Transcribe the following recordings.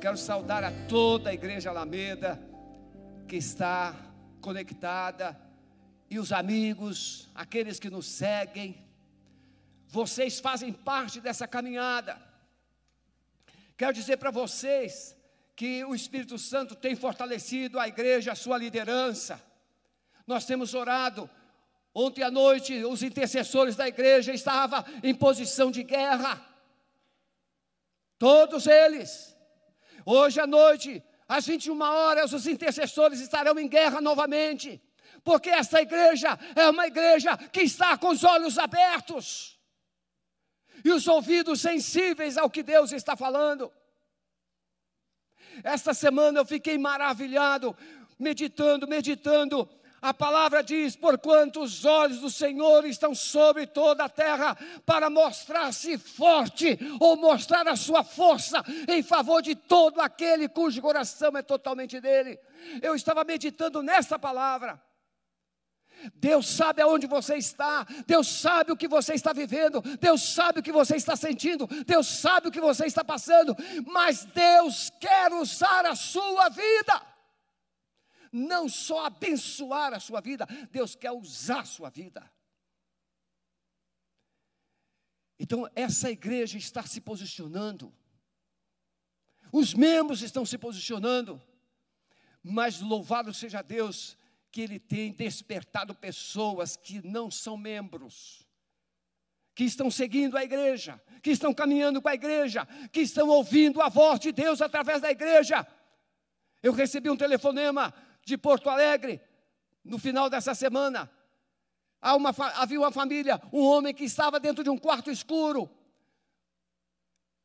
Quero saudar a toda a igreja Alameda que está conectada e os amigos, aqueles que nos seguem. Vocês fazem parte dessa caminhada. Quero dizer para vocês que o Espírito Santo tem fortalecido a igreja, a sua liderança. Nós temos orado. Ontem à noite, os intercessores da igreja estavam em posição de guerra. Todos eles. Hoje à noite, às 21 horas, os intercessores estarão em guerra novamente, porque essa igreja é uma igreja que está com os olhos abertos e os ouvidos sensíveis ao que Deus está falando. Esta semana eu fiquei maravilhado, meditando, meditando a palavra diz: porquanto os olhos do Senhor estão sobre toda a terra, para mostrar-se forte ou mostrar a sua força em favor de todo aquele cujo coração é totalmente dele. Eu estava meditando nessa palavra. Deus sabe aonde você está, Deus sabe o que você está vivendo, Deus sabe o que você está sentindo, Deus sabe o que você está passando, mas Deus quer usar a sua vida não só abençoar a sua vida, Deus quer usar a sua vida. Então, essa igreja está se posicionando, os membros estão se posicionando, mas louvado seja Deus que Ele tem despertado pessoas que não são membros, que estão seguindo a igreja, que estão caminhando com a igreja, que estão ouvindo a voz de Deus através da igreja. Eu recebi um telefonema de Porto Alegre, no final dessa semana. Uma, havia uma família, um homem que estava dentro de um quarto escuro,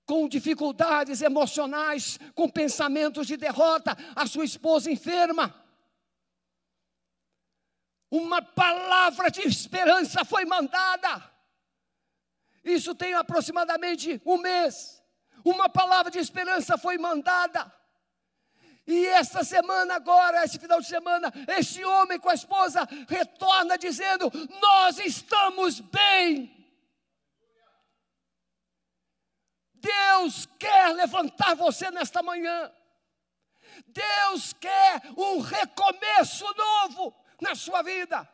com dificuldades emocionais, com pensamentos de derrota, a sua esposa enferma. Uma palavra de esperança foi mandada. Isso tem aproximadamente um mês. Uma palavra de esperança foi mandada. E esta semana, agora, esse final de semana, este homem com a esposa retorna dizendo: Nós estamos bem. Deus quer levantar você nesta manhã. Deus quer um recomeço novo na sua vida.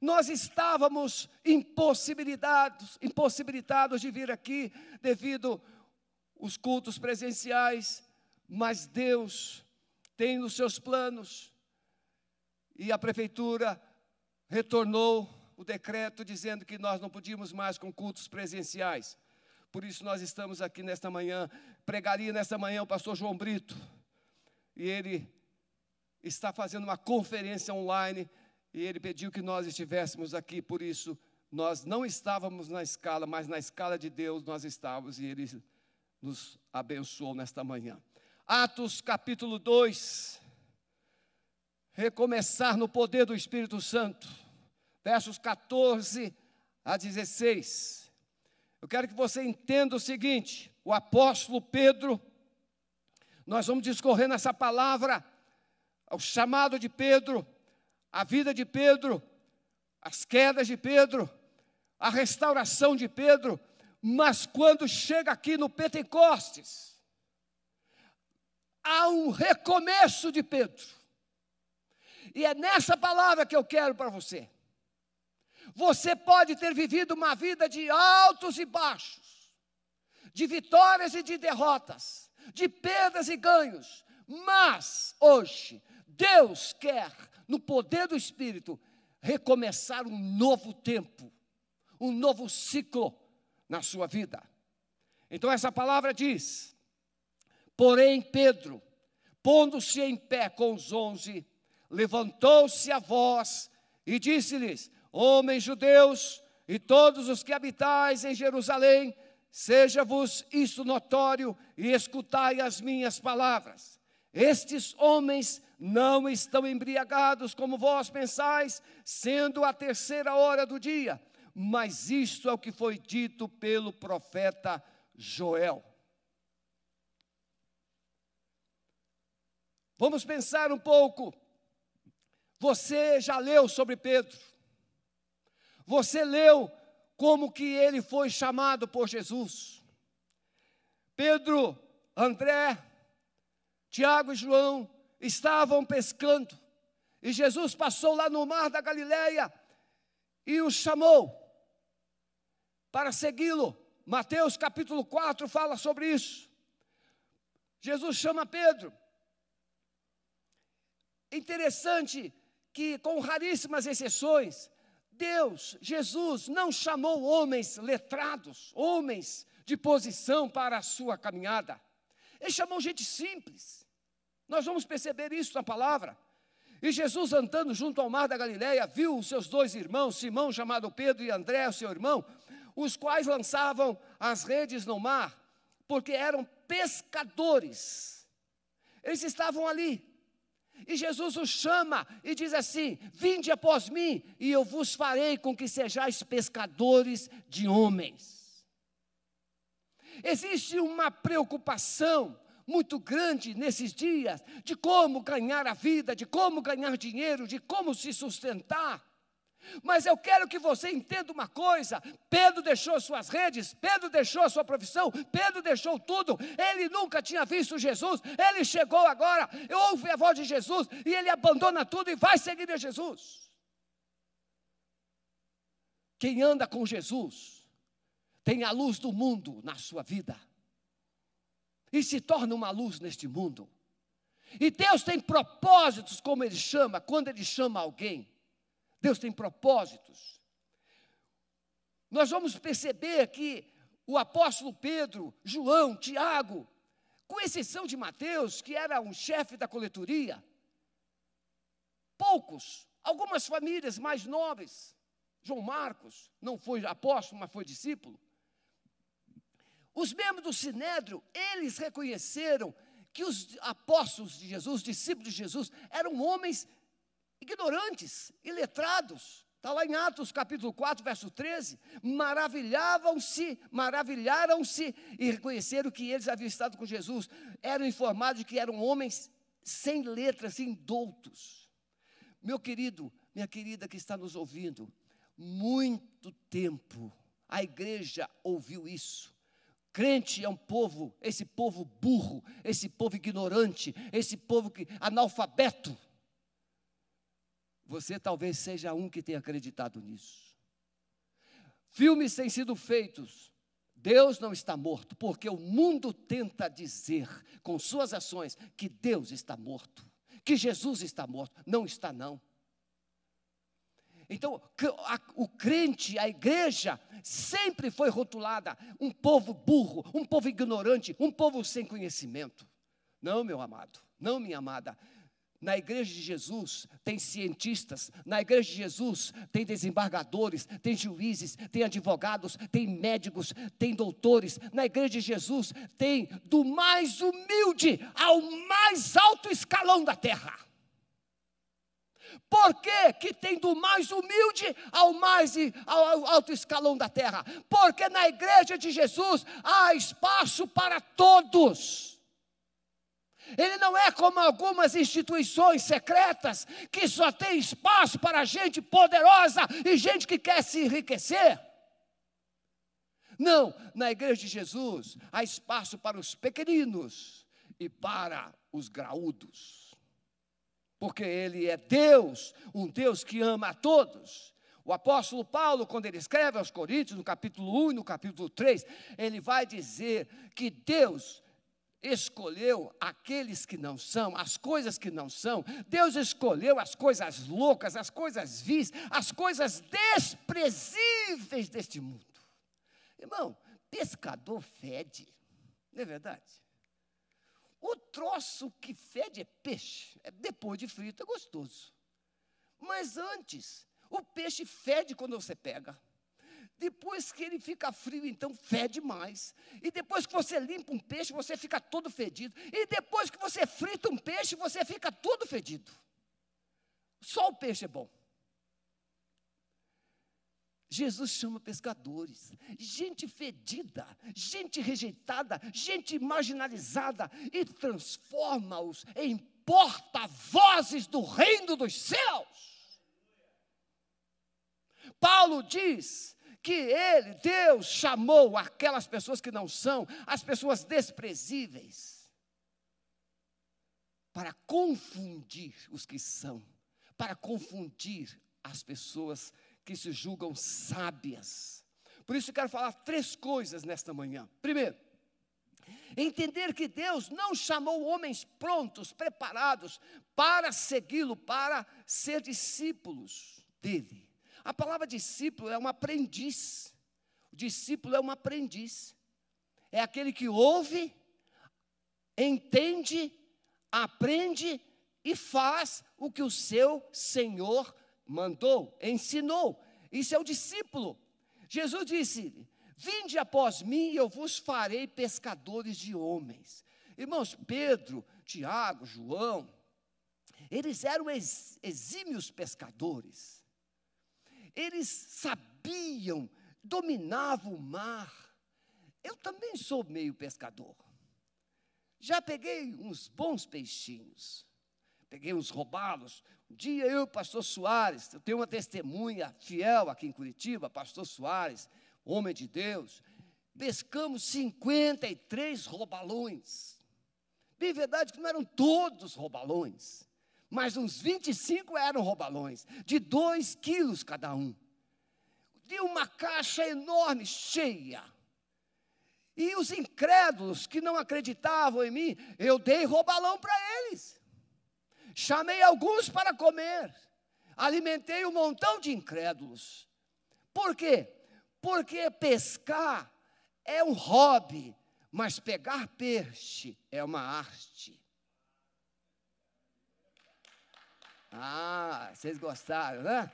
Nós estávamos impossibilitados, impossibilitados de vir aqui devido os cultos presenciais mas Deus tem nos seus planos, e a prefeitura retornou o decreto dizendo que nós não podíamos mais com cultos presenciais. Por isso nós estamos aqui nesta manhã. Pregaria nesta manhã o pastor João Brito. E ele está fazendo uma conferência online e ele pediu que nós estivéssemos aqui, por isso nós não estávamos na escala, mas na escala de Deus nós estávamos e ele nos abençoou nesta manhã. Atos capítulo 2. Recomeçar no poder do Espírito Santo. Versos 14 a 16. Eu quero que você entenda o seguinte: o apóstolo Pedro, nós vamos discorrer nessa palavra, o chamado de Pedro, a vida de Pedro, as quedas de Pedro, a restauração de Pedro, mas quando chega aqui no Pentecostes, há um recomeço de Pedro. E é nessa palavra que eu quero para você. Você pode ter vivido uma vida de altos e baixos, de vitórias e de derrotas, de perdas e ganhos, mas hoje Deus quer, no poder do Espírito, recomeçar um novo tempo, um novo ciclo na sua vida. Então, essa palavra diz: Porém, Pedro, pondo-se em pé com os onze, levantou-se a voz e disse-lhes: Homens judeus e todos os que habitais em Jerusalém, seja-vos isto notório e escutai as minhas palavras. Estes homens não estão embriagados como vós pensais, sendo a terceira hora do dia, mas isto é o que foi dito pelo profeta Joel. Vamos pensar um pouco. Você já leu sobre Pedro? Você leu como que ele foi chamado por Jesus? Pedro, André, Tiago e João estavam pescando. E Jesus passou lá no mar da Galileia e os chamou para segui-lo. Mateus capítulo 4 fala sobre isso. Jesus chama Pedro. Interessante que, com raríssimas exceções, Deus, Jesus, não chamou homens letrados, homens de posição para a sua caminhada. Ele chamou gente simples. Nós vamos perceber isso na palavra. E Jesus, andando junto ao mar da Galileia, viu os seus dois irmãos, Simão, chamado Pedro, e André, o seu irmão, os quais lançavam as redes no mar, porque eram pescadores. Eles estavam ali. E Jesus os chama e diz assim: Vinde após mim, e eu vos farei com que sejais pescadores de homens. Existe uma preocupação muito grande nesses dias de como ganhar a vida, de como ganhar dinheiro, de como se sustentar. Mas eu quero que você entenda uma coisa: Pedro deixou suas redes, Pedro deixou sua profissão, Pedro deixou tudo. Ele nunca tinha visto Jesus, ele chegou agora, ouve a voz de Jesus e ele abandona tudo e vai seguir a Jesus. Quem anda com Jesus tem a luz do mundo na sua vida e se torna uma luz neste mundo. E Deus tem propósitos, como Ele chama, quando Ele chama alguém. Deus tem propósitos. Nós vamos perceber que o apóstolo Pedro, João, Tiago, com exceção de Mateus, que era um chefe da coletoria, poucos, algumas famílias mais nobres, João Marcos, não foi apóstolo, mas foi discípulo, os membros do Sinédrio, eles reconheceram que os apóstolos de Jesus, discípulos de Jesus, eram homens ignorantes, iletrados. Está lá em Atos capítulo 4, verso 13. Maravilhavam-se, maravilharam-se e reconheceram que eles haviam estado com Jesus. Eram informados de que eram homens sem letras, indoutos. Meu querido, minha querida que está nos ouvindo, muito tempo a igreja ouviu isso. Crente é um povo, esse povo burro, esse povo ignorante, esse povo que, analfabeto. Você talvez seja um que tenha acreditado nisso. Filmes têm sido feitos. Deus não está morto, porque o mundo tenta dizer com suas ações que Deus está morto, que Jesus está morto. Não está, não. Então, o crente, a igreja, sempre foi rotulada um povo burro, um povo ignorante, um povo sem conhecimento. Não, meu amado, não, minha amada. Na igreja de Jesus tem cientistas, na igreja de Jesus tem desembargadores, tem juízes, tem advogados, tem médicos, tem doutores. Na igreja de Jesus tem do mais humilde ao mais alto escalão da terra. Por que, que tem do mais humilde ao mais ao alto escalão da terra? Porque na igreja de Jesus há espaço para todos. Ele não é como algumas instituições secretas que só tem espaço para gente poderosa e gente que quer se enriquecer. Não, na igreja de Jesus há espaço para os pequeninos e para os graúdos porque Ele é Deus, um Deus que ama a todos. O apóstolo Paulo, quando ele escreve aos Coríntios, no capítulo 1 e no capítulo 3, ele vai dizer que Deus escolheu aqueles que não são, as coisas que não são. Deus escolheu as coisas loucas, as coisas vis, as coisas desprezíveis deste mundo. Irmão, pescador fede, não é verdade? O troço que fede é peixe. É, depois de frito é gostoso. Mas antes, o peixe fede quando você pega. Depois que ele fica frio, então fede mais. E depois que você limpa um peixe, você fica todo fedido. E depois que você frita um peixe, você fica todo fedido. Só o peixe é bom. Jesus chama pescadores, gente fedida, gente rejeitada, gente marginalizada e transforma-os em porta-vozes do reino dos céus. Paulo diz que ele, Deus, chamou aquelas pessoas que não são, as pessoas desprezíveis, para confundir os que são, para confundir as pessoas que se julgam sábias. Por isso eu quero falar três coisas nesta manhã. Primeiro, entender que Deus não chamou homens prontos, preparados para segui-lo, para ser discípulos dele. A palavra discípulo é um aprendiz. O discípulo é um aprendiz. É aquele que ouve, entende, aprende e faz o que o seu Senhor mandou, ensinou. Isso é o discípulo. Jesus disse: Vinde após mim e eu vos farei pescadores de homens. Irmãos, Pedro, Tiago, João, eles eram exímios pescadores. Eles sabiam, dominavam o mar. Eu também sou meio pescador. Já peguei uns bons peixinhos. Peguei uns robalos. Um dia eu, pastor Soares, eu tenho uma testemunha fiel aqui em Curitiba, pastor Soares, homem de Deus. Pescamos 53 robalões. Bem verdade que não eram todos robalões mas uns 25 eram robalões, de 2 quilos cada um, de uma caixa enorme, cheia. E os incrédulos que não acreditavam em mim, eu dei robalão para eles. Chamei alguns para comer. Alimentei um montão de incrédulos. Por quê? Porque pescar é um hobby, mas pegar peixe é uma arte. Ah, vocês gostaram, né?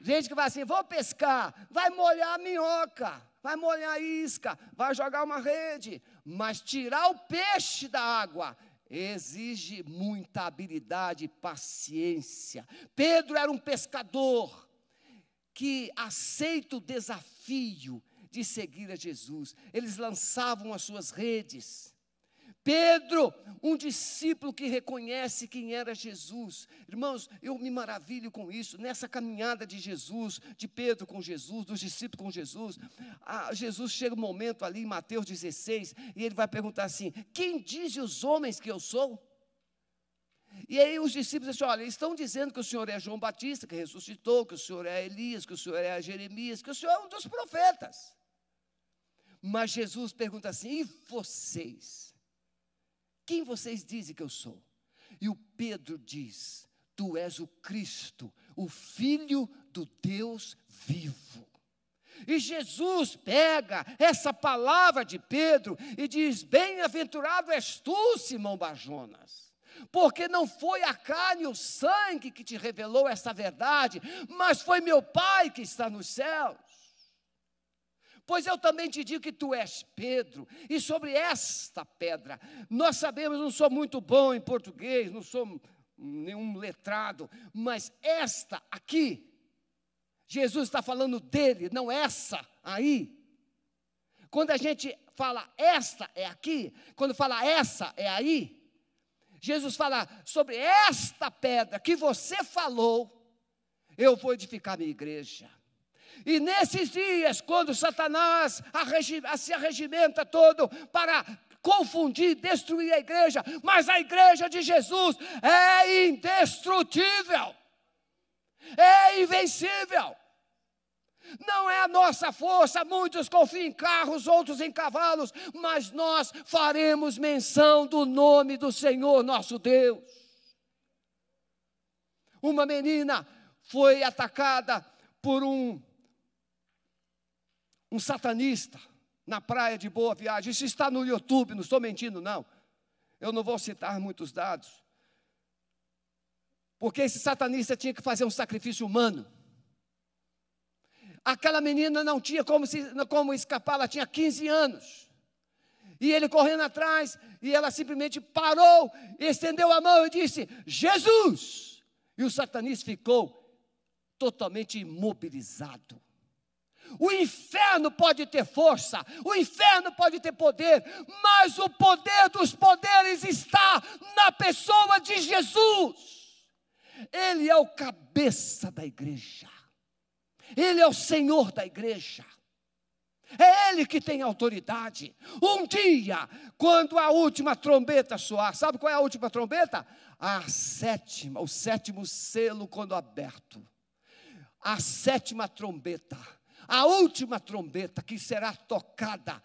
Gente que vai assim, vou pescar, vai molhar a minhoca, vai molhar a isca, vai jogar uma rede, mas tirar o peixe da água exige muita habilidade e paciência. Pedro era um pescador que aceita o desafio de seguir a Jesus. Eles lançavam as suas redes. Pedro, um discípulo que reconhece quem era Jesus. Irmãos, eu me maravilho com isso, nessa caminhada de Jesus, de Pedro com Jesus, dos discípulos com Jesus. Ah, Jesus chega um momento ali em Mateus 16 e ele vai perguntar assim: Quem diz os homens que eu sou? E aí os discípulos dizem: Olha, estão dizendo que o Senhor é João Batista, que ressuscitou, que o Senhor é Elias, que o Senhor é Jeremias, que o Senhor é um dos profetas. Mas Jesus pergunta assim: E vocês? Quem vocês dizem que eu sou? E o Pedro diz: Tu és o Cristo, o Filho do Deus vivo. E Jesus pega essa palavra de Pedro e diz: Bem-aventurado és tu, Simão Barjonas, porque não foi a carne e o sangue que te revelou essa verdade, mas foi meu Pai que está nos céus. Pois eu também te digo que tu és Pedro, e sobre esta pedra, nós sabemos, não sou muito bom em português, não sou nenhum letrado, mas esta aqui, Jesus está falando dele, não essa aí. Quando a gente fala esta é aqui, quando fala essa é aí, Jesus fala sobre esta pedra que você falou, eu vou edificar minha igreja. E nesses dias, quando Satanás se arregimenta todo para confundir, destruir a igreja, mas a igreja de Jesus é indestrutível, é invencível. Não é a nossa força, muitos confiam em carros, outros em cavalos, mas nós faremos menção do nome do Senhor nosso Deus. Uma menina foi atacada por um um satanista na praia de Boa Viagem. Isso está no YouTube, não estou mentindo, não. Eu não vou citar muitos dados. Porque esse satanista tinha que fazer um sacrifício humano. Aquela menina não tinha como, se, como escapar, ela tinha 15 anos. E ele correndo atrás, e ela simplesmente parou, estendeu a mão e disse: Jesus! E o satanista ficou totalmente imobilizado. O inferno pode ter força, o inferno pode ter poder, mas o poder dos poderes está na pessoa de Jesus. Ele é o cabeça da igreja, ele é o Senhor da igreja. É Ele que tem autoridade. Um dia, quando a última trombeta soar, sabe qual é a última trombeta? A sétima, o sétimo selo quando aberto. A sétima trombeta, a última trombeta que será tocada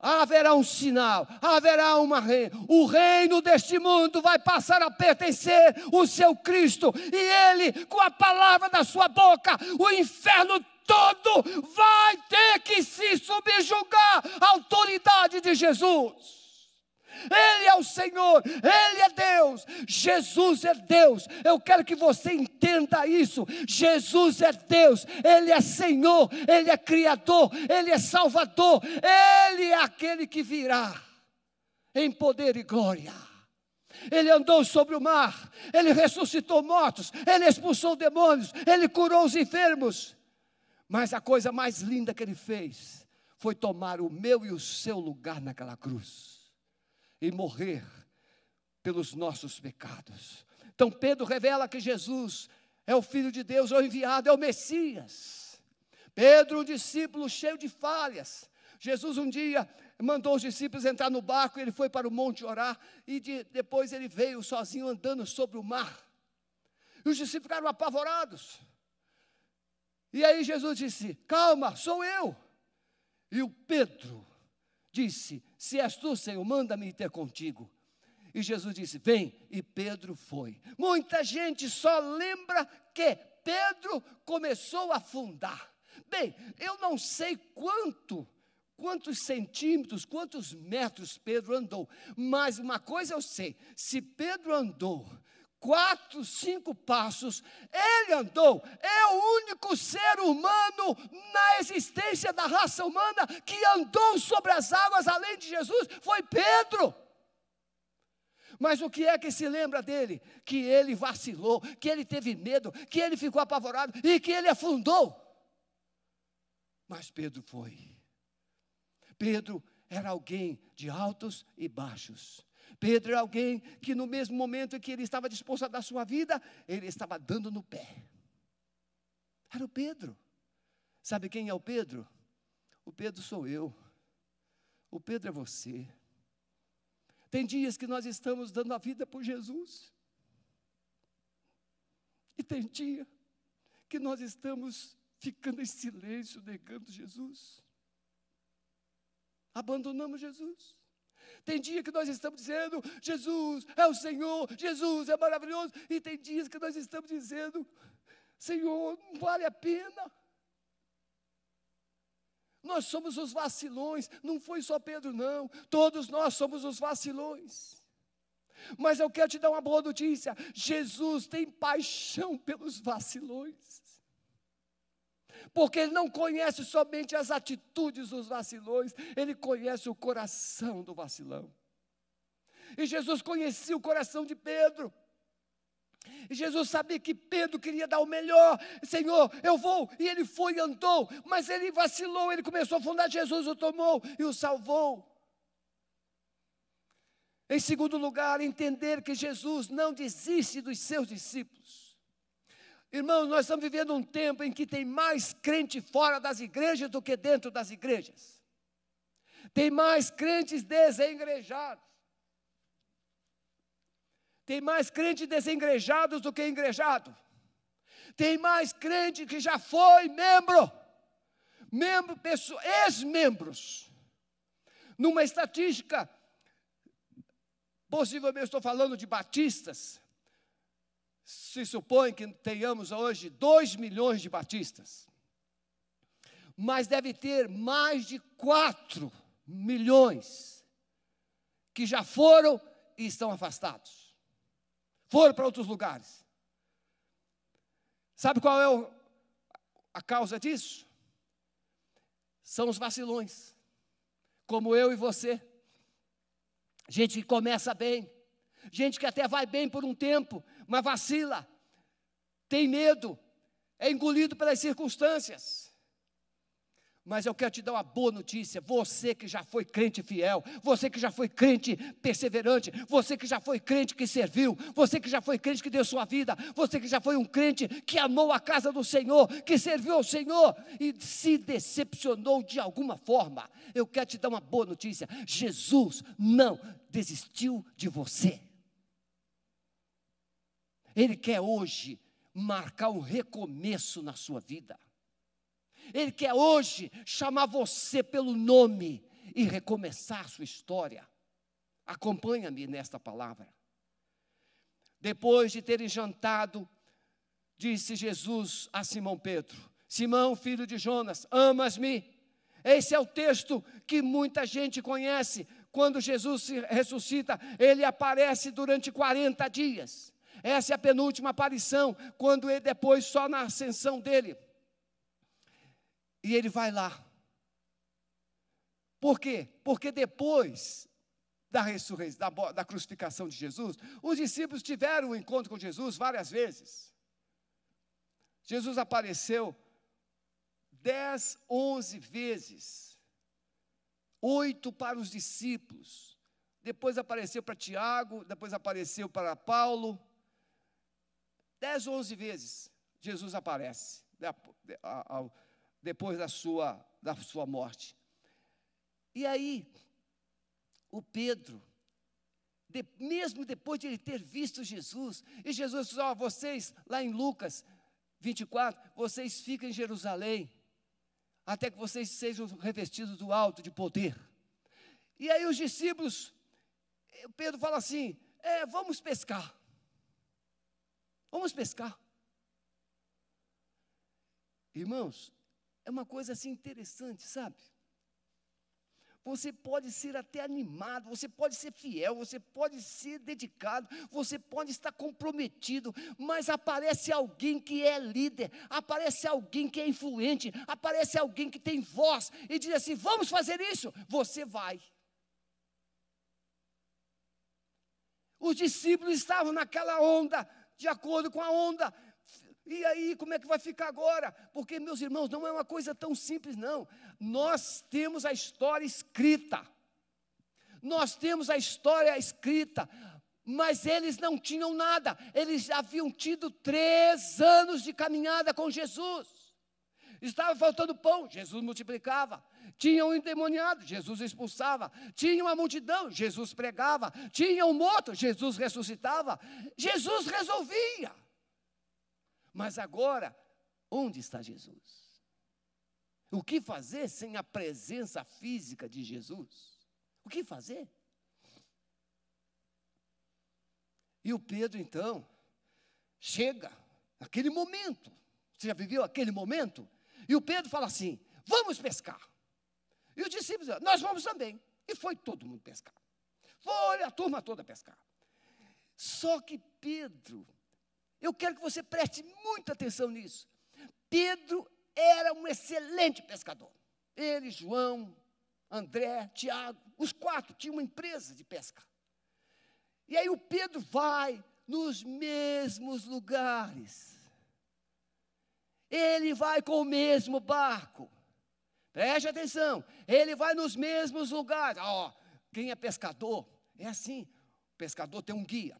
haverá um sinal, haverá uma reino. O reino deste mundo vai passar a pertencer ao seu Cristo, e ele, com a palavra da sua boca, o inferno todo vai ter que se subjugar à autoridade de Jesus. Ele é o Senhor, Ele é Deus, Jesus é Deus. Eu quero que você entenda isso. Jesus é Deus, Ele é Senhor, Ele é Criador, Ele é Salvador, Ele é aquele que virá em poder e glória. Ele andou sobre o mar, ele ressuscitou mortos, ele expulsou demônios, ele curou os enfermos. Mas a coisa mais linda que ele fez foi tomar o meu e o seu lugar naquela cruz e morrer pelos nossos pecados. Então Pedro revela que Jesus é o Filho de Deus, é o enviado, é o Messias. Pedro, um discípulo cheio de falhas. Jesus um dia mandou os discípulos entrar no barco, ele foi para o monte orar, e de, depois ele veio sozinho andando sobre o mar. E os discípulos ficaram apavorados. E aí Jesus disse: Calma, sou eu. E o Pedro disse: Se és tu, Senhor, manda-me ter contigo. E Jesus disse: Vem. E Pedro foi. Muita gente só lembra que Pedro começou a afundar. Bem, eu não sei quanto, quantos centímetros, quantos metros Pedro andou, mas uma coisa eu sei: se Pedro andou quatro, cinco passos, ele andou, é o único ser humano na existência da raça humana que andou sobre as águas além de Jesus, foi Pedro. Mas o que é que se lembra dele? Que ele vacilou, que ele teve medo, que ele ficou apavorado e que ele afundou. Mas Pedro foi. Pedro era alguém de altos e baixos. Pedro é alguém que no mesmo momento em que ele estava disposto a dar sua vida, ele estava dando no pé. Era o Pedro. Sabe quem é o Pedro? O Pedro sou eu. O Pedro é você. Tem dias que nós estamos dando a vida por Jesus. E tem dia que nós estamos ficando em silêncio, negando Jesus. Abandonamos Jesus. Tem dia que nós estamos dizendo, Jesus é o Senhor, Jesus é maravilhoso, e tem dias que nós estamos dizendo, Senhor, não vale a pena. Nós somos os vacilões, não foi só Pedro, não, todos nós somos os vacilões. Mas eu quero te dar uma boa notícia: Jesus tem paixão pelos vacilões porque ele não conhece somente as atitudes dos vacilões, ele conhece o coração do vacilão. E Jesus conhecia o coração de Pedro. E Jesus sabia que Pedro queria dar o melhor. Senhor, eu vou. E ele foi e andou. Mas ele vacilou. Ele começou a afundar. Jesus o tomou e o salvou. Em segundo lugar, entender que Jesus não desiste dos seus discípulos. Irmãos, nós estamos vivendo um tempo em que tem mais crente fora das igrejas do que dentro das igrejas. Tem mais crentes desengrejados. Tem mais crentes desengrejados do que engrejado. Tem mais crente que já foi membro, membro, ex-membros. Numa estatística, possivelmente estou falando de batistas, se supõe que tenhamos hoje 2 milhões de batistas, mas deve ter mais de 4 milhões que já foram e estão afastados. Foram para outros lugares. Sabe qual é o, a causa disso? São os vacilões, como eu e você. Gente que começa bem, gente que até vai bem por um tempo, mas vacila, tem medo, é engolido pelas circunstâncias. Mas eu quero te dar uma boa notícia. Você que já foi crente fiel, você que já foi crente perseverante, você que já foi crente que serviu, você que já foi crente que deu sua vida, você que já foi um crente que amou a casa do Senhor, que serviu ao Senhor e se decepcionou de alguma forma. Eu quero te dar uma boa notícia. Jesus não desistiu de você. Ele quer hoje marcar um recomeço na sua vida. Ele quer hoje chamar você pelo nome e recomeçar sua história. Acompanha-me nesta palavra. Depois de terem jantado, disse Jesus a Simão Pedro: Simão, filho de Jonas, amas-me? Esse é o texto que muita gente conhece. Quando Jesus se ressuscita, ele aparece durante 40 dias. Essa é a penúltima aparição, quando ele depois só na ascensão dele. E ele vai lá. Por quê? Porque depois da ressurreição, da, da, crucificação de Jesus, os discípulos tiveram um encontro com Jesus várias vezes. Jesus apareceu dez, onze vezes, oito para os discípulos, depois apareceu para Tiago, depois apareceu para Paulo, dez, onze vezes Jesus aparece depois da sua, da sua morte. E aí, o Pedro, de, mesmo depois de ele ter visto Jesus, e Jesus disse: Ó, oh, vocês, lá em Lucas 24, vocês ficam em Jerusalém, até que vocês sejam revestidos do alto de poder. E aí os discípulos, Pedro fala assim: é, vamos pescar. Vamos pescar. Irmãos, é uma coisa assim interessante, sabe? Você pode ser até animado, você pode ser fiel, você pode ser dedicado, você pode estar comprometido, mas aparece alguém que é líder, aparece alguém que é influente, aparece alguém que tem voz e diz assim: vamos fazer isso, você vai. Os discípulos estavam naquela onda, de acordo com a onda, e aí, como é que vai ficar agora? Porque, meus irmãos, não é uma coisa tão simples, não. Nós temos a história escrita. Nós temos a história escrita. Mas eles não tinham nada. Eles haviam tido três anos de caminhada com Jesus. Estava faltando pão, Jesus multiplicava. Tinha um endemoniado, Jesus expulsava. Tinha uma multidão, Jesus pregava. Tinha um morto, Jesus ressuscitava. Jesus resolvia. Mas agora, onde está Jesus? O que fazer sem a presença física de Jesus? O que fazer? E o Pedro, então, chega naquele momento. Você já viveu aquele momento? E o Pedro fala assim: vamos pescar. E os discípulos, nós vamos também. E foi todo mundo pescar. Foi a turma toda pescar. Só que Pedro eu quero que você preste muita atenção nisso. Pedro era um excelente pescador. Ele, João, André, Tiago, os quatro tinham uma empresa de pesca. E aí o Pedro vai nos mesmos lugares. Ele vai com o mesmo barco. Preste atenção, ele vai nos mesmos lugares. Ó, oh, quem é pescador é assim: o pescador tem um guia.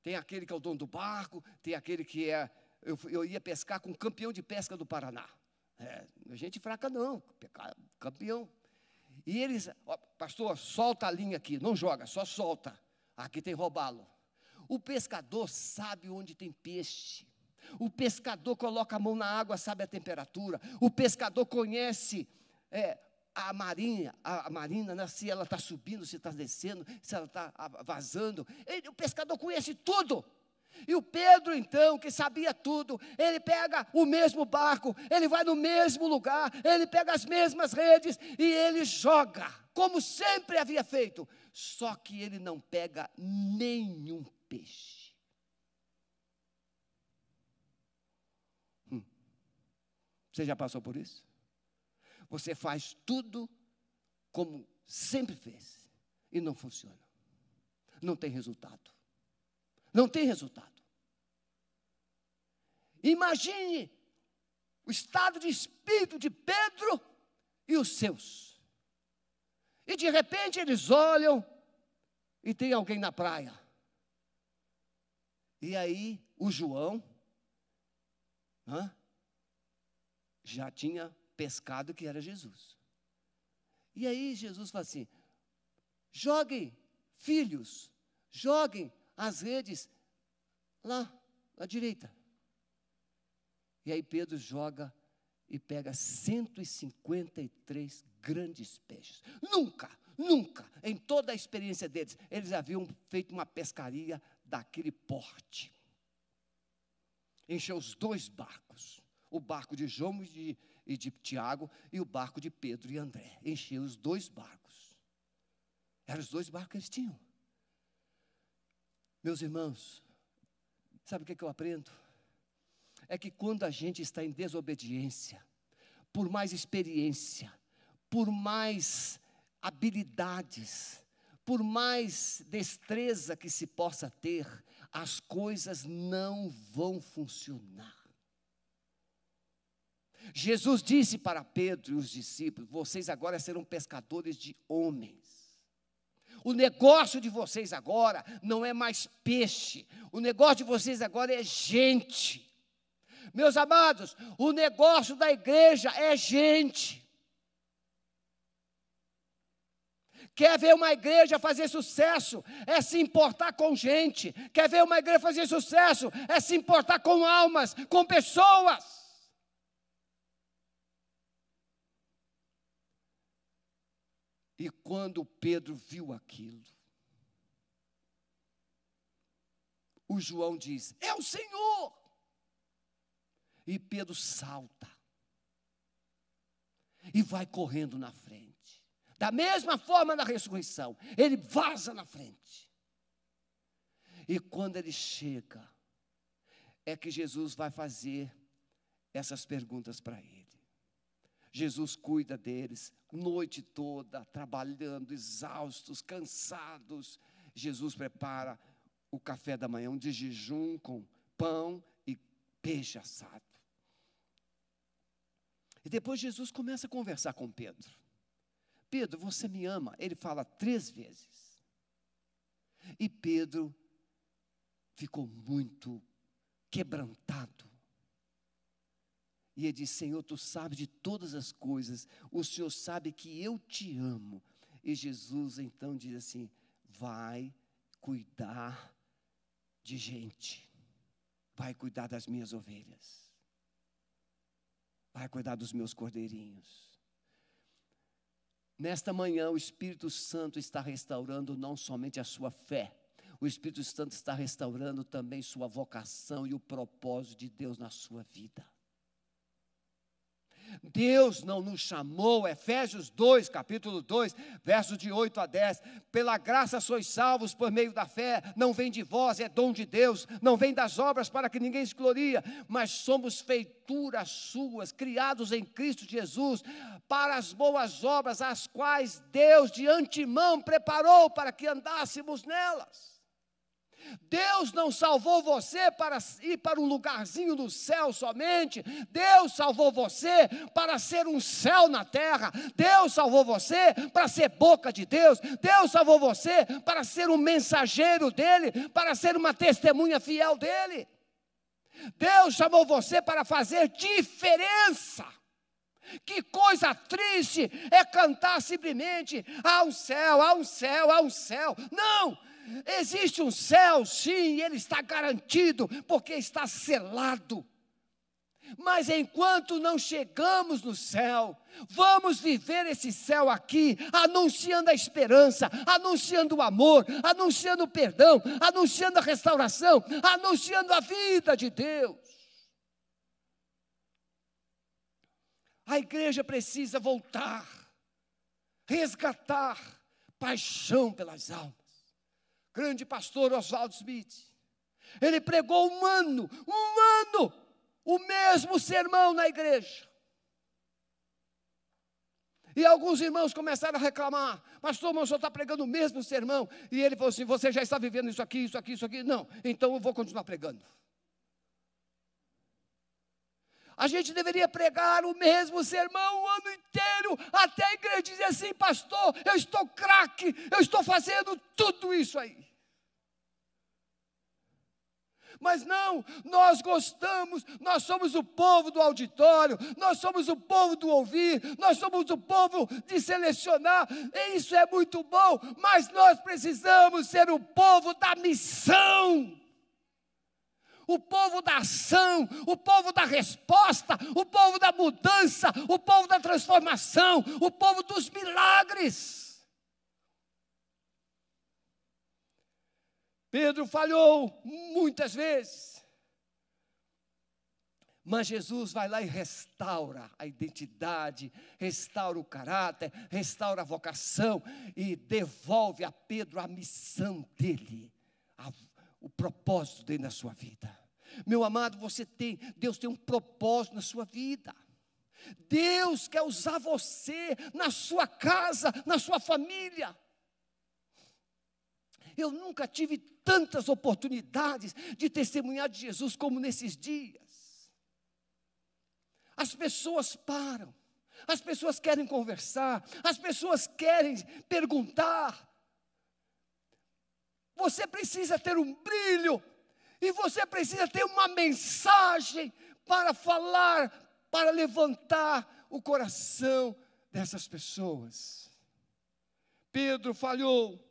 Tem aquele que é o dono do barco, tem aquele que é. Eu, eu ia pescar com o campeão de pesca do Paraná. É, gente fraca não, campeão. E eles, pastor, solta a linha aqui, não joga, só solta. Aqui tem robalo. O pescador sabe onde tem peixe. O pescador coloca a mão na água, sabe a temperatura. O pescador conhece é, a marinha, a, marina, né, se ela está subindo, se está descendo, se ela está vazando. Ele, o pescador conhece tudo. E o Pedro, então, que sabia tudo, ele pega o mesmo barco, ele vai no mesmo lugar, ele pega as mesmas redes e ele joga, como sempre havia feito. Só que ele não pega nenhum peixe. Você já passou por isso? Você faz tudo como sempre fez e não funciona. Não tem resultado. Não tem resultado. Imagine o estado de espírito de Pedro e os seus. E de repente eles olham e tem alguém na praia. E aí o João hã, já tinha pescado que era Jesus. E aí Jesus fala assim: joguem, filhos, joguem as redes lá à direita. E aí Pedro joga e pega 153 grandes peixes. Nunca, nunca, em toda a experiência deles, eles haviam feito uma pescaria daquele porte. Encheu os dois barcos, o barco de João e de, e de Tiago e o barco de Pedro e André. Encheu os dois barcos. Eram os dois barcos que eles tinham. Meus irmãos, sabe o que, é que eu aprendo? é que quando a gente está em desobediência, por mais experiência, por mais habilidades, por mais destreza que se possa ter, as coisas não vão funcionar. Jesus disse para Pedro e os discípulos: Vocês agora serão pescadores de homens. O negócio de vocês agora não é mais peixe, o negócio de vocês agora é gente. Meus amados, o negócio da igreja é gente. Quer ver uma igreja fazer sucesso? É se importar com gente. Quer ver uma igreja fazer sucesso? É se importar com almas, com pessoas. E quando Pedro viu aquilo, o João diz: É o Senhor. E Pedro salta e vai correndo na frente. Da mesma forma na ressurreição, ele vaza na frente. E quando ele chega, é que Jesus vai fazer essas perguntas para ele. Jesus cuida deles, noite toda, trabalhando, exaustos, cansados. Jesus prepara o café da manhã, um de jejum com pão e peixe assado. E depois Jesus começa a conversar com Pedro. Pedro, você me ama? Ele fala três vezes. E Pedro ficou muito quebrantado. E ele disse: Senhor, tu sabes de todas as coisas, o Senhor sabe que eu te amo. E Jesus então diz assim: Vai cuidar de gente, vai cuidar das minhas ovelhas vai cuidar dos meus cordeirinhos. Nesta manhã, o Espírito Santo está restaurando não somente a sua fé, o Espírito Santo está restaurando também sua vocação e o propósito de Deus na sua vida. Deus não nos chamou, Efésios 2, capítulo 2, versos de 8 a 10. Pela graça sois salvos por meio da fé, não vem de vós, é dom de Deus, não vem das obras para que ninguém se gloria, mas somos feituras suas, criados em Cristo Jesus, para as boas obras, as quais Deus de antemão preparou para que andássemos nelas. Deus não salvou você para ir para um lugarzinho no céu somente. Deus salvou você para ser um céu na terra. Deus salvou você para ser boca de Deus. Deus salvou você para ser um mensageiro dele, para ser uma testemunha fiel dele. Deus chamou você para fazer diferença. Que coisa triste é cantar simplesmente: há um céu, há um céu, há um céu. Não! Existe um céu, sim, ele está garantido, porque está selado. Mas enquanto não chegamos no céu, vamos viver esse céu aqui, anunciando a esperança, anunciando o amor, anunciando o perdão, anunciando a restauração, anunciando a vida de Deus. A igreja precisa voltar, resgatar paixão pelas almas grande pastor Oswaldo Smith. Ele pregou um ano, um ano, o mesmo sermão na igreja. E alguns irmãos começaram a reclamar, pastor, mas o senhor está pregando o mesmo sermão. E ele falou assim: você já está vivendo isso aqui, isso aqui, isso aqui. Não, então eu vou continuar pregando. A gente deveria pregar o mesmo sermão o ano inteiro, até a igreja dizer assim, pastor, eu estou craque, eu estou fazendo tudo isso aí. Mas não, nós gostamos, nós somos o povo do auditório, nós somos o povo do ouvir, nós somos o povo de selecionar, e isso é muito bom, mas nós precisamos ser o povo da missão o povo da ação, o povo da resposta, o povo da mudança, o povo da transformação, o povo dos milagres. Pedro falhou muitas vezes. Mas Jesus vai lá e restaura a identidade, restaura o caráter, restaura a vocação e devolve a Pedro a missão dele, a, o propósito dele na sua vida. Meu amado, você tem, Deus tem um propósito na sua vida. Deus quer usar você na sua casa, na sua família. Eu nunca tive tantas oportunidades de testemunhar de Jesus como nesses dias. As pessoas param, as pessoas querem conversar, as pessoas querem perguntar. Você precisa ter um brilho e você precisa ter uma mensagem para falar, para levantar o coração dessas pessoas. Pedro falhou.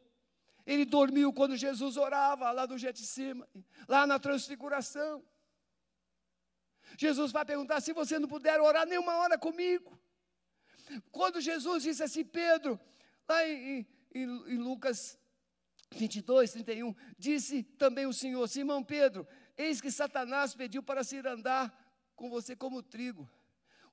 Ele dormiu quando Jesus orava lá do Getsemane, lá na transfiguração. Jesus vai perguntar se você não puder orar nenhuma hora comigo. Quando Jesus disse assim, Pedro, lá em, em, em Lucas 22, 31, disse também o Senhor, Simão Pedro, eis que Satanás pediu para se ir andar com você como trigo.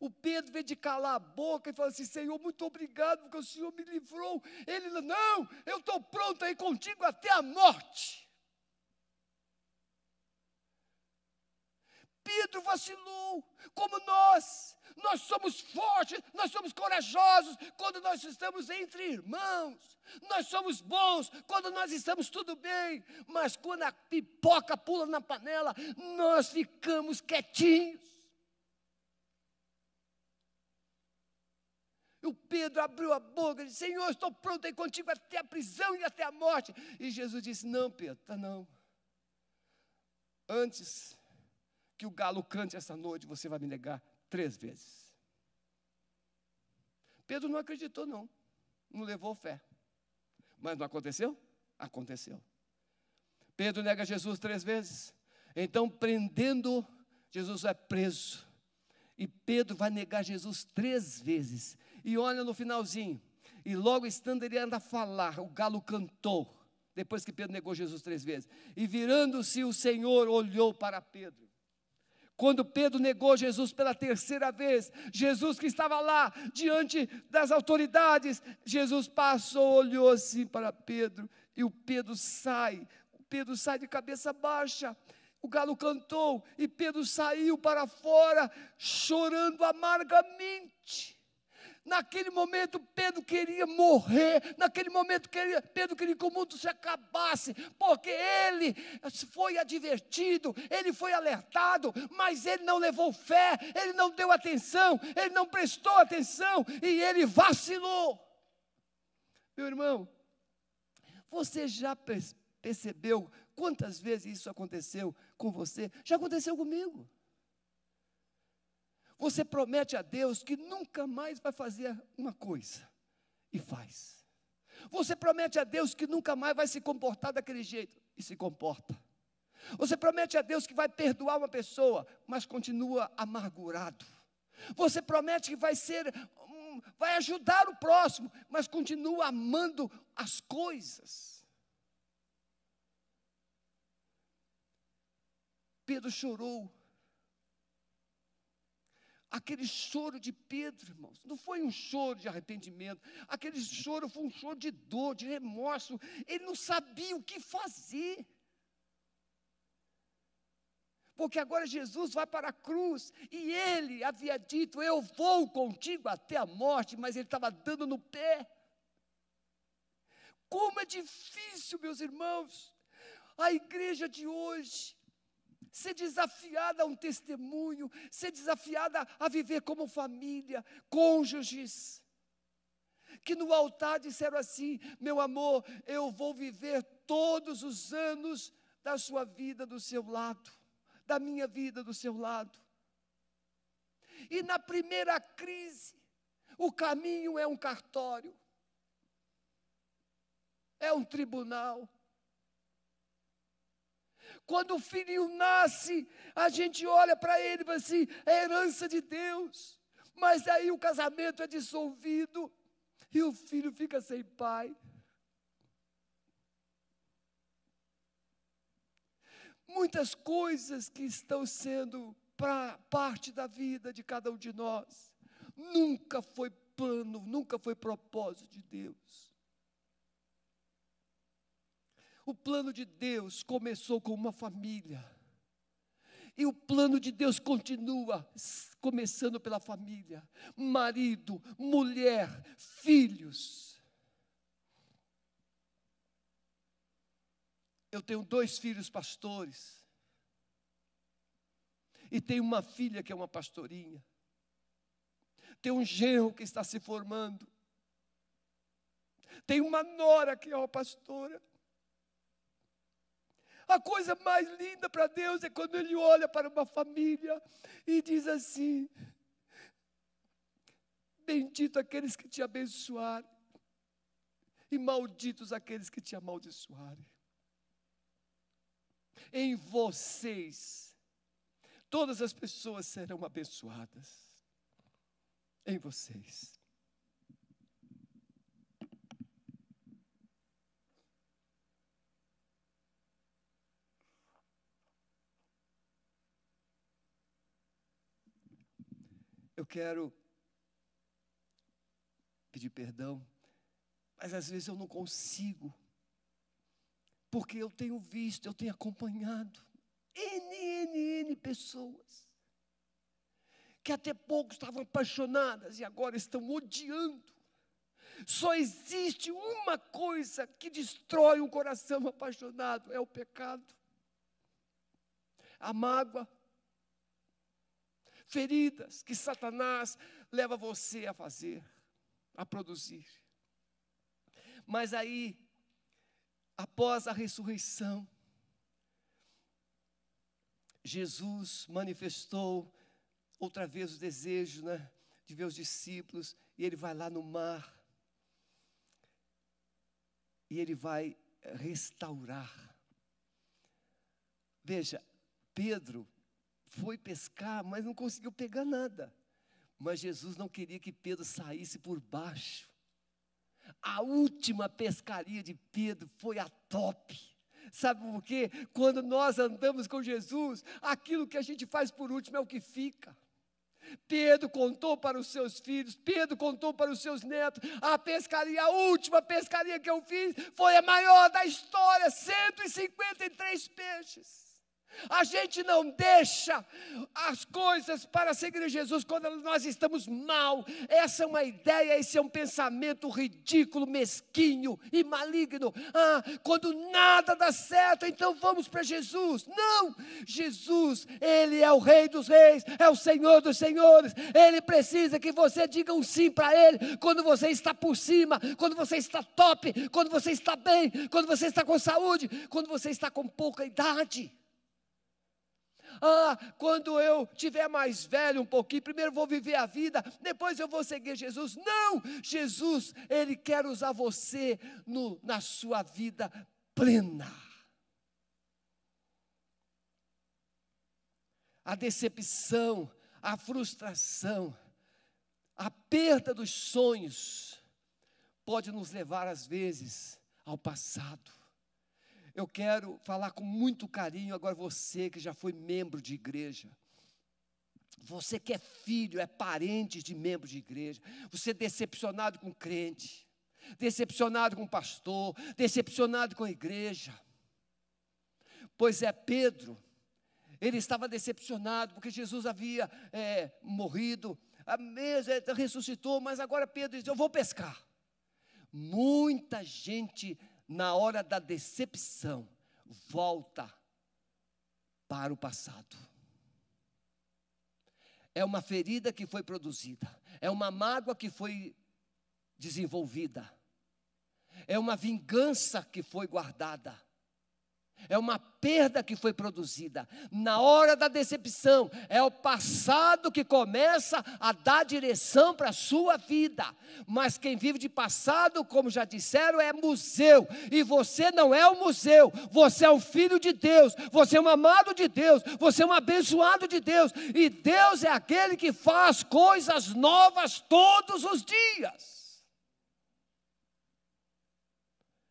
O Pedro veio de calar a boca e falou assim: Senhor, muito obrigado, porque o Senhor me livrou. Ele, não, eu estou pronto aí contigo até a morte. Pedro vacilou, como nós. Nós somos fortes, nós somos corajosos quando nós estamos entre irmãos. Nós somos bons quando nós estamos tudo bem. Mas quando a pipoca pula na panela, nós ficamos quietinhos. E o Pedro abriu a boca e disse: Senhor, estou pronto aí contigo até a prisão e até a morte. E Jesus disse: Não, Pedro, tá não. Antes que o galo cante essa noite, você vai me negar três vezes. Pedro não acreditou, não. Não levou fé. Mas não aconteceu? Aconteceu. Pedro nega Jesus três vezes. Então, prendendo, Jesus é preso. E Pedro vai negar Jesus três vezes. E olha no finalzinho. E logo estando ele anda a falar, o galo cantou. Depois que Pedro negou Jesus três vezes. E virando-se o Senhor, olhou para Pedro quando Pedro negou Jesus pela terceira vez, Jesus que estava lá diante das autoridades, Jesus passou, olhou assim para Pedro, e o Pedro sai, o Pedro sai de cabeça baixa. O galo cantou e Pedro saiu para fora, chorando amargamente. Naquele momento, Pedro queria morrer. Naquele momento, queria, Pedro queria que o mundo se acabasse, porque ele foi advertido, ele foi alertado, mas ele não levou fé, ele não deu atenção, ele não prestou atenção e ele vacilou. Meu irmão, você já percebeu quantas vezes isso aconteceu com você? Já aconteceu comigo. Você promete a Deus que nunca mais vai fazer uma coisa e faz. Você promete a Deus que nunca mais vai se comportar daquele jeito e se comporta. Você promete a Deus que vai perdoar uma pessoa, mas continua amargurado. Você promete que vai ser, vai ajudar o próximo, mas continua amando as coisas. Pedro chorou Aquele choro de Pedro, irmãos, não foi um choro de arrependimento, aquele choro foi um choro de dor, de remorso. Ele não sabia o que fazer. Porque agora Jesus vai para a cruz e ele havia dito: Eu vou contigo até a morte, mas ele estava dando no pé. Como é difícil, meus irmãos, a igreja de hoje ser desafiada a um testemunho, ser desafiada a viver como família, cônjuges. Que no altar disseram assim: meu amor, eu vou viver todos os anos da sua vida do seu lado, da minha vida do seu lado. E na primeira crise, o caminho é um cartório, é um tribunal. Quando o filhinho nasce, a gente olha para ele e fala assim: é herança de Deus. Mas aí o casamento é dissolvido e o filho fica sem pai. Muitas coisas que estão sendo para parte da vida de cada um de nós. Nunca foi plano, nunca foi propósito de Deus. O plano de Deus começou com uma família. E o plano de Deus continua começando pela família: marido, mulher, filhos. Eu tenho dois filhos pastores e tem uma filha que é uma pastorinha. Tem um genro que está se formando. Tem uma nora que é uma pastora. A coisa mais linda para Deus é quando Ele olha para uma família e diz assim: Bendito aqueles que te abençoarem, e malditos aqueles que te amaldiçoarem. Em vocês todas as pessoas serão abençoadas em vocês. Eu quero pedir perdão, mas às vezes eu não consigo, porque eu tenho visto, eu tenho acompanhado N, N, N pessoas que até pouco estavam apaixonadas e agora estão odiando. Só existe uma coisa que destrói um coração apaixonado: é o pecado, a mágoa, feridas que Satanás leva você a fazer, a produzir. Mas aí, após a ressurreição, Jesus manifestou outra vez o desejo né, de ver os discípulos, e ele vai lá no mar, e ele vai restaurar. Veja, Pedro foi pescar, mas não conseguiu pegar nada. Mas Jesus não queria que Pedro saísse por baixo. A última pescaria de Pedro foi a top. Sabe por quê? Quando nós andamos com Jesus, aquilo que a gente faz por último é o que fica. Pedro contou para os seus filhos, Pedro contou para os seus netos. A pescaria, a última pescaria que eu fiz, foi a maior da história 153 peixes. A gente não deixa as coisas para seguir Jesus quando nós estamos mal. Essa é uma ideia, esse é um pensamento ridículo, mesquinho e maligno. Ah, quando nada dá certo, então vamos para Jesus. Não! Jesus, Ele é o Rei dos Reis, é o Senhor dos Senhores. Ele precisa que você diga um sim para Ele quando você está por cima, quando você está top, quando você está bem, quando você está com saúde, quando você está com pouca idade. Ah, quando eu tiver mais velho um pouquinho, primeiro vou viver a vida, depois eu vou seguir Jesus. Não! Jesus, Ele quer usar você no, na sua vida plena. A decepção, a frustração, a perda dos sonhos pode nos levar, às vezes, ao passado eu quero falar com muito carinho agora você que já foi membro de igreja. Você que é filho, é parente de membro de igreja. Você é decepcionado com crente, decepcionado com pastor, decepcionado com a igreja. Pois é, Pedro, ele estava decepcionado porque Jesus havia é, morrido, a mesa ressuscitou, mas agora Pedro diz: Eu vou pescar. Muita gente na hora da decepção, volta para o passado. É uma ferida que foi produzida, é uma mágoa que foi desenvolvida, é uma vingança que foi guardada é uma perda que foi produzida. Na hora da decepção, é o passado que começa a dar direção para a sua vida. Mas quem vive de passado, como já disseram, é museu. E você não é um museu, você é um filho de Deus, você é um amado de Deus, você é um abençoado de Deus. E Deus é aquele que faz coisas novas todos os dias.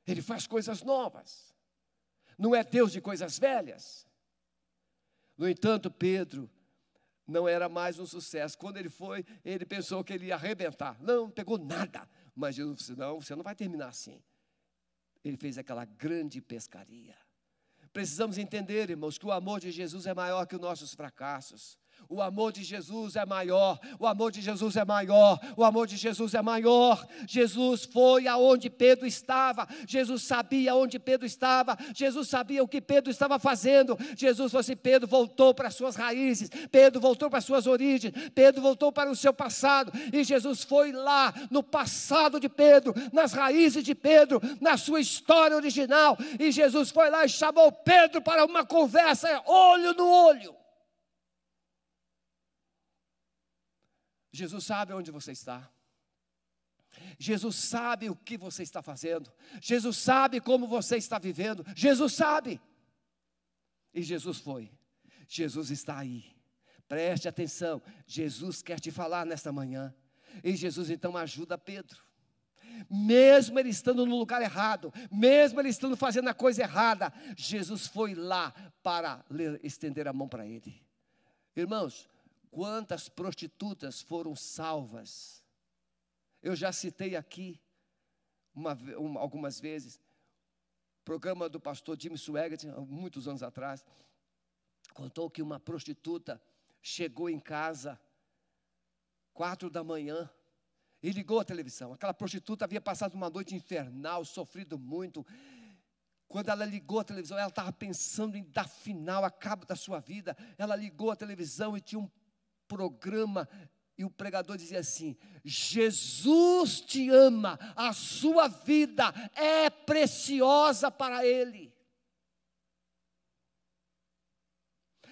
Ele faz coisas novas não é Deus de coisas velhas. No entanto, Pedro não era mais um sucesso. Quando ele foi, ele pensou que ele ia arrebentar. Não, pegou nada. Mas Jesus disse: Não, você não vai terminar assim. Ele fez aquela grande pescaria. Precisamos entender, irmãos, que o amor de Jesus é maior que os nossos fracassos. O amor de Jesus é maior, o amor de Jesus é maior, o amor de Jesus é maior. Jesus foi aonde Pedro estava, Jesus sabia onde Pedro estava, Jesus sabia o que Pedro estava fazendo. Jesus fosse assim: Pedro voltou para suas raízes, Pedro voltou para suas origens, Pedro voltou para o seu passado, e Jesus foi lá no passado de Pedro, nas raízes de Pedro, na sua história original, e Jesus foi lá e chamou Pedro para uma conversa olho no olho. Jesus sabe onde você está. Jesus sabe o que você está fazendo. Jesus sabe como você está vivendo. Jesus sabe. E Jesus foi. Jesus está aí. Preste atenção. Jesus quer te falar nesta manhã. E Jesus então ajuda Pedro. Mesmo ele estando no lugar errado, mesmo ele estando fazendo a coisa errada, Jesus foi lá para estender a mão para ele. Irmãos, Quantas prostitutas foram salvas? Eu já citei aqui uma, uma, algumas vezes, programa do pastor Jimmy Swaggart, muitos anos atrás, contou que uma prostituta chegou em casa quatro da manhã e ligou a televisão. Aquela prostituta havia passado uma noite infernal, sofrido muito. Quando ela ligou a televisão, ela estava pensando em dar final a cabo da sua vida. Ela ligou a televisão e tinha um programa e o pregador dizia assim: Jesus te ama, a sua vida é preciosa para Ele.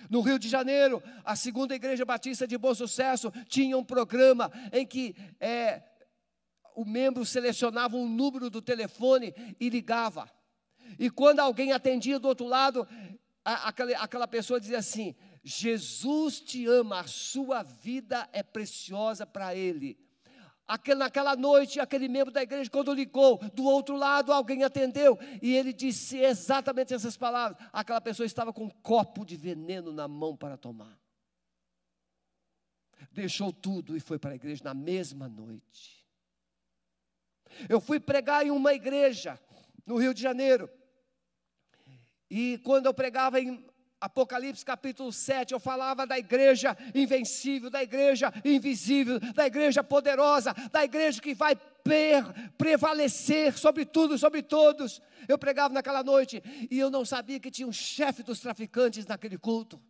No Rio de Janeiro, a segunda igreja batista de Bom Sucesso tinha um programa em que é, o membro selecionava um número do telefone e ligava. E quando alguém atendia do outro lado, a, aquela, aquela pessoa dizia assim: Jesus te ama, a sua vida é preciosa para Ele. Naquela noite, aquele membro da igreja, quando ligou, do outro lado alguém atendeu e ele disse exatamente essas palavras. Aquela pessoa estava com um copo de veneno na mão para tomar. Deixou tudo e foi para a igreja na mesma noite. Eu fui pregar em uma igreja no Rio de Janeiro. E quando eu pregava em Apocalipse capítulo 7, eu falava da igreja invencível, da igreja invisível, da igreja poderosa, da igreja que vai prevalecer sobre tudo, sobre todos. Eu pregava naquela noite e eu não sabia que tinha um chefe dos traficantes naquele culto.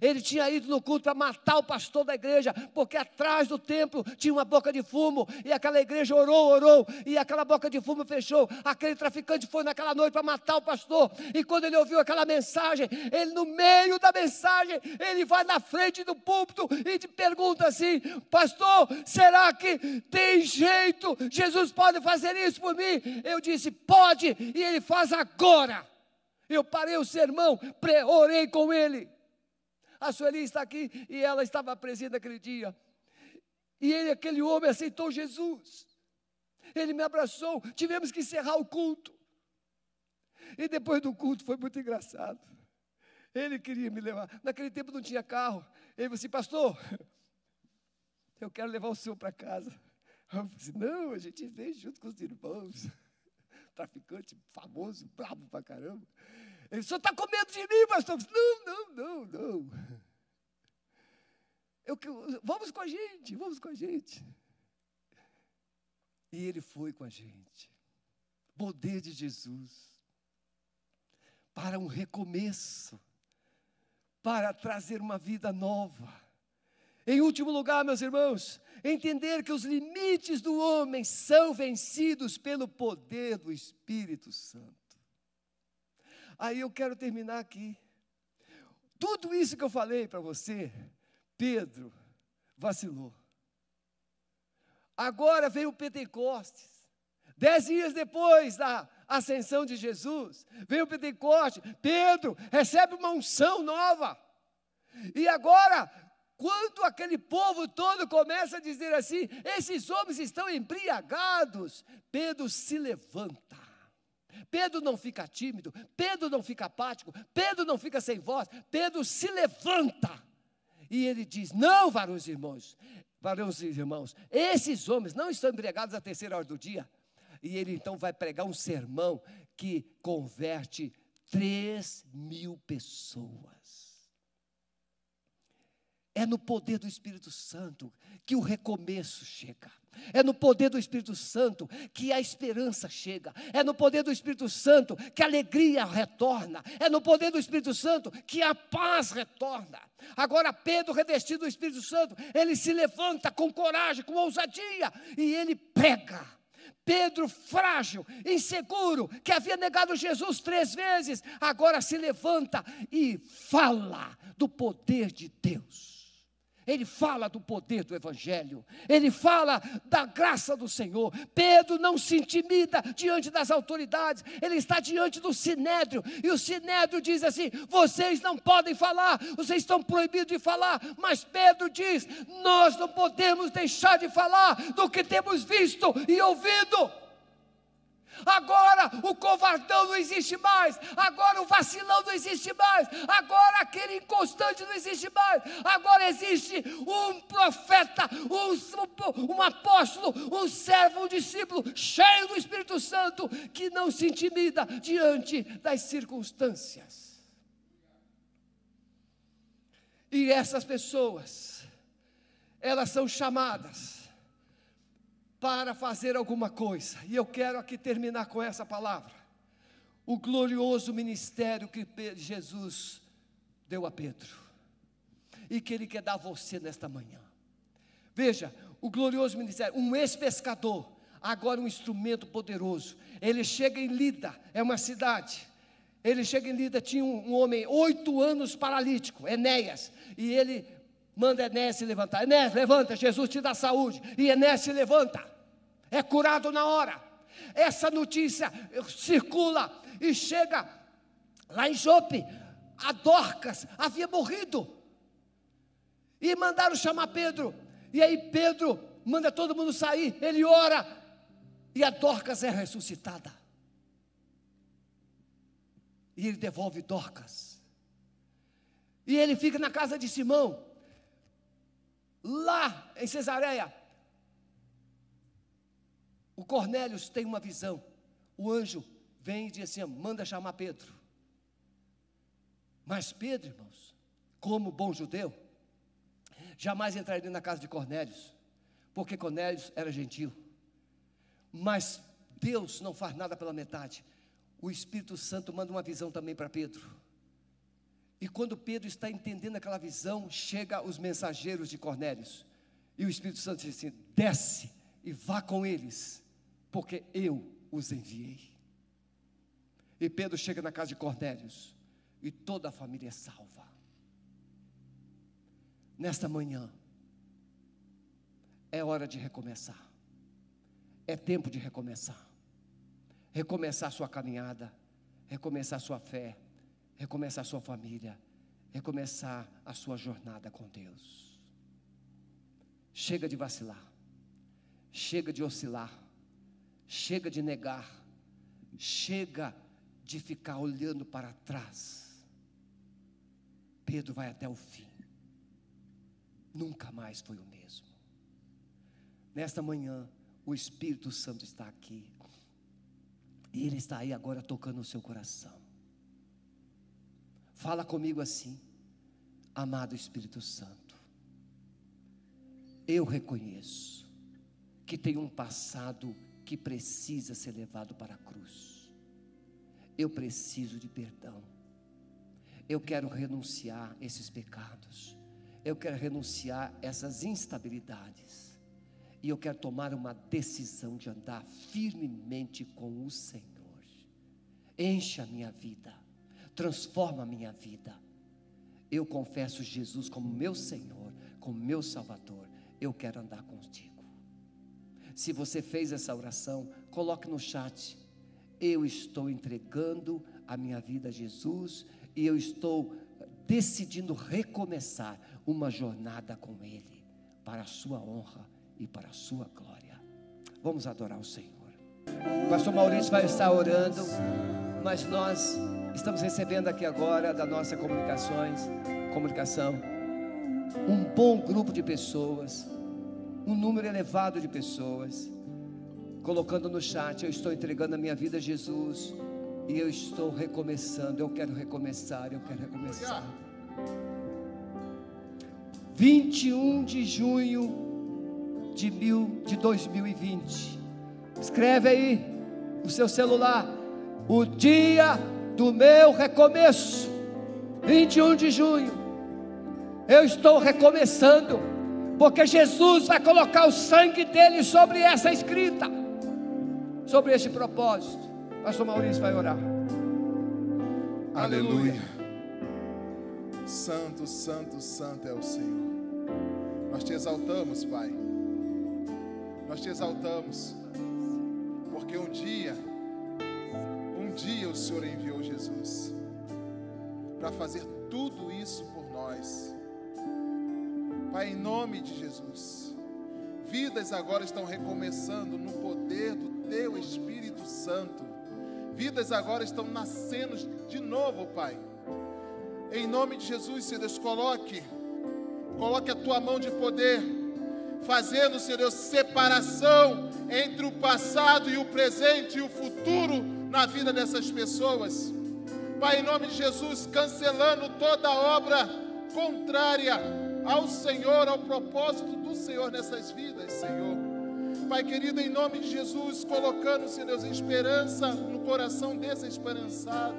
Ele tinha ido no culto para matar o pastor da igreja, porque atrás do templo tinha uma boca de fumo, e aquela igreja orou, orou, e aquela boca de fumo fechou. Aquele traficante foi naquela noite para matar o pastor, e quando ele ouviu aquela mensagem, ele no meio da mensagem, ele vai na frente do púlpito e te pergunta assim: Pastor, será que tem jeito? Jesus pode fazer isso por mim? Eu disse: Pode, e ele faz agora. Eu parei o sermão, orei com ele. A Sueli está aqui e ela estava presente naquele dia. E ele, aquele homem, aceitou Jesus. Ele me abraçou. Tivemos que encerrar o culto. E depois do culto foi muito engraçado. Ele queria me levar. Naquele tempo não tinha carro. Ele disse, assim, pastor, eu quero levar o senhor para casa. Eu disse, não, a gente veio junto com os irmãos. Traficante famoso, bravo pra caramba. Ele, senhor está com medo de mim, pastor? Não, não, não, não. Eu, vamos com a gente, vamos com a gente. E ele foi com a gente. Poder de Jesus. Para um recomeço. para trazer uma vida nova. Em último lugar, meus irmãos, entender que os limites do homem são vencidos pelo poder do Espírito Santo. Aí eu quero terminar aqui. Tudo isso que eu falei para você, Pedro vacilou. Agora veio o Pentecostes. Dez dias depois da ascensão de Jesus, veio o Pentecostes. Pedro recebe uma unção nova. E agora, quando aquele povo todo começa a dizer assim: esses homens estão embriagados, Pedro se levanta. Pedro não fica tímido, Pedro não fica apático, Pedro não fica sem voz, Pedro se levanta. E ele diz: Não, varões irmãos, varões e irmãos, esses homens não estão embriagados à terceira hora do dia. E ele então vai pregar um sermão que converte três mil pessoas. É no poder do Espírito Santo que o recomeço chega. É no poder do Espírito Santo que a esperança chega. É no poder do Espírito Santo que a alegria retorna. É no poder do Espírito Santo que a paz retorna. Agora, Pedro, revestido do Espírito Santo, ele se levanta com coragem, com ousadia e ele prega. Pedro, frágil, inseguro, que havia negado Jesus três vezes, agora se levanta e fala do poder de Deus. Ele fala do poder do Evangelho, ele fala da graça do Senhor. Pedro não se intimida diante das autoridades, ele está diante do sinédrio, e o sinédrio diz assim: vocês não podem falar, vocês estão proibidos de falar, mas Pedro diz: nós não podemos deixar de falar do que temos visto e ouvido. Agora o covardão não existe mais. Agora o vacilão não existe mais. Agora aquele inconstante não existe mais. Agora existe um profeta, um, um apóstolo, um servo, um discípulo cheio do Espírito Santo que não se intimida diante das circunstâncias. E essas pessoas, elas são chamadas para fazer alguma coisa. E eu quero aqui terminar com essa palavra. O glorioso ministério que Jesus deu a Pedro. E que Ele quer dar a você nesta manhã. Veja, o glorioso ministério, um ex-pescador, agora um instrumento poderoso. Ele chega em Lida, é uma cidade. Ele chega em Lida, tinha um, um homem, oito anos paralítico, Enéas. E ele manda Enéas se levantar. Enéas, levanta, Jesus te dá saúde. E Enéas se levanta é curado na hora. Essa notícia circula e chega lá em Jope. A Dorcas havia morrido. E mandaram chamar Pedro. E aí Pedro manda todo mundo sair. Ele ora. E a Dorcas é ressuscitada. E ele devolve Dorcas. E ele fica na casa de Simão. Lá em Cesareia, o Cornélios tem uma visão. O anjo vem e diz assim: manda chamar Pedro. Mas Pedro, irmãos, como bom judeu, jamais entraria na casa de Cornélios, porque Cornélios era gentil. Mas Deus não faz nada pela metade. O Espírito Santo manda uma visão também para Pedro. E quando Pedro está entendendo aquela visão, chega os mensageiros de Cornélios. E o Espírito Santo diz assim: desce e vá com eles porque eu os enviei. E Pedro chega na casa de Cornélios e toda a família é salva. Nesta manhã, é hora de recomeçar. É tempo de recomeçar. Recomeçar sua caminhada, recomeçar sua fé, recomeçar sua família, recomeçar a sua jornada com Deus. Chega de vacilar, chega de oscilar, Chega de negar, chega de ficar olhando para trás. Pedro vai até o fim. Nunca mais foi o mesmo. Nesta manhã, o Espírito Santo está aqui. E Ele está aí agora tocando o seu coração. Fala comigo assim, amado Espírito Santo. Eu reconheço que tenho um passado que precisa ser levado para a cruz. Eu preciso de perdão. Eu quero renunciar esses pecados. Eu quero renunciar essas instabilidades. E eu quero tomar uma decisão de andar firmemente com o Senhor. Enche a minha vida, transforma a minha vida. Eu confesso Jesus como meu Senhor, como meu Salvador. Eu quero andar contigo. Se você fez essa oração, coloque no chat. Eu estou entregando a minha vida a Jesus e eu estou decidindo recomeçar uma jornada com Ele, para a Sua honra e para a Sua glória. Vamos adorar o Senhor. O pastor Maurício vai estar orando, mas nós estamos recebendo aqui agora da nossa comunicações, comunicação, um bom grupo de pessoas, um número elevado de pessoas, colocando no chat, eu estou entregando a minha vida a Jesus e eu estou recomeçando, eu quero recomeçar, eu quero recomeçar. 21 de junho de, mil, de 2020. Escreve aí no seu celular. O dia do meu recomeço. 21 de junho. Eu estou recomeçando. Porque Jesus vai colocar o sangue dele sobre essa escrita. Sobre esse propósito. Pastor Maurício vai orar. Aleluia. Santo, santo, santo é o Senhor. Nós te exaltamos, Pai. Nós te exaltamos. Porque um dia, um dia o Senhor enviou Jesus para fazer tudo isso por nós. Pai, em nome de Jesus, vidas agora estão recomeçando no poder do Teu Espírito Santo Vidas agora estão nascendo de novo, Pai. Em nome de Jesus, Senhor Deus, coloque, coloque a tua mão de poder, fazendo, Senhor Deus, separação entre o passado e o presente e o futuro na vida dessas pessoas. Pai, em nome de Jesus, cancelando toda obra contrária ao Senhor, ao propósito do Senhor nessas vidas, Senhor. Pai querido, em nome de Jesus, colocando, Senhor Deus, esperança no coração desesperançado.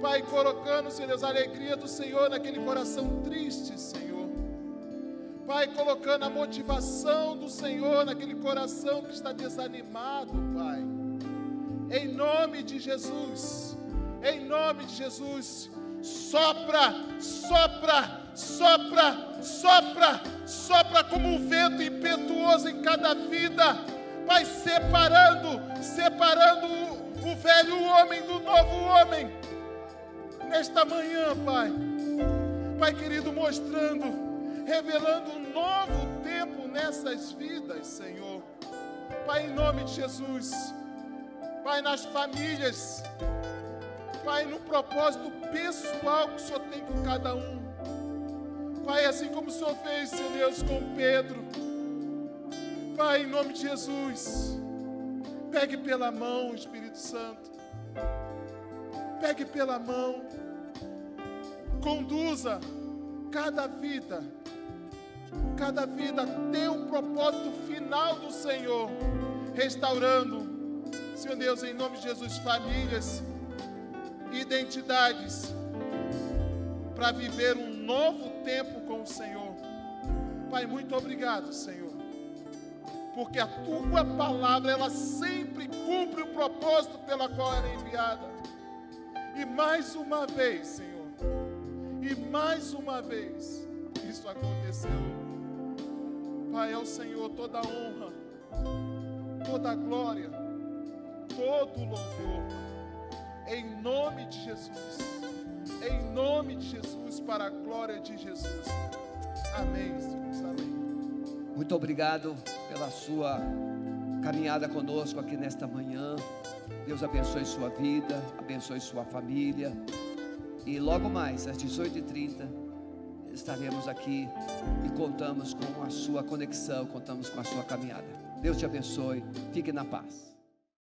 Pai, colocando, Senhor Deus, a alegria do Senhor naquele coração triste, Senhor. Pai, colocando a motivação do Senhor naquele coração que está desanimado, Pai. Em nome de Jesus, em nome de Jesus, sopra, sopra, sopra, sopra, sopra como um vento impetuoso em cada vida, Pai, separando, separando o, o velho homem do novo homem, nesta manhã, Pai, Pai querido, mostrando, revelando um novo tempo nessas vidas, Senhor, Pai, em nome de Jesus, Pai, nas famílias, Pai, no propósito pessoal que o Senhor tem com cada um. Pai, assim como o Senhor fez, Senhor Deus, com Pedro. Pai, em nome de Jesus, pegue pela mão, Espírito Santo. Pegue pela mão. Conduza cada vida, cada vida tem um propósito final do Senhor, restaurando, Senhor Deus, em nome de Jesus, famílias, identidades, para viver um novo tempo com o Senhor. Pai, muito obrigado, Senhor. Porque a tua palavra, ela sempre cumpre o propósito pela qual ela é enviada. E mais uma vez, Senhor, e mais uma vez, isso aconteceu. Pai, ao Senhor toda honra, toda glória, todo o louvor, em nome de Jesus em nome de Jesus, para a glória de Jesus. Amém, Senhor. Amém. Muito obrigado pela sua caminhada conosco aqui nesta manhã. Deus abençoe sua vida, abençoe sua família. E logo mais, às 18h30, estaremos aqui e contamos com a sua conexão, contamos com a sua caminhada. Deus te abençoe, fique na paz.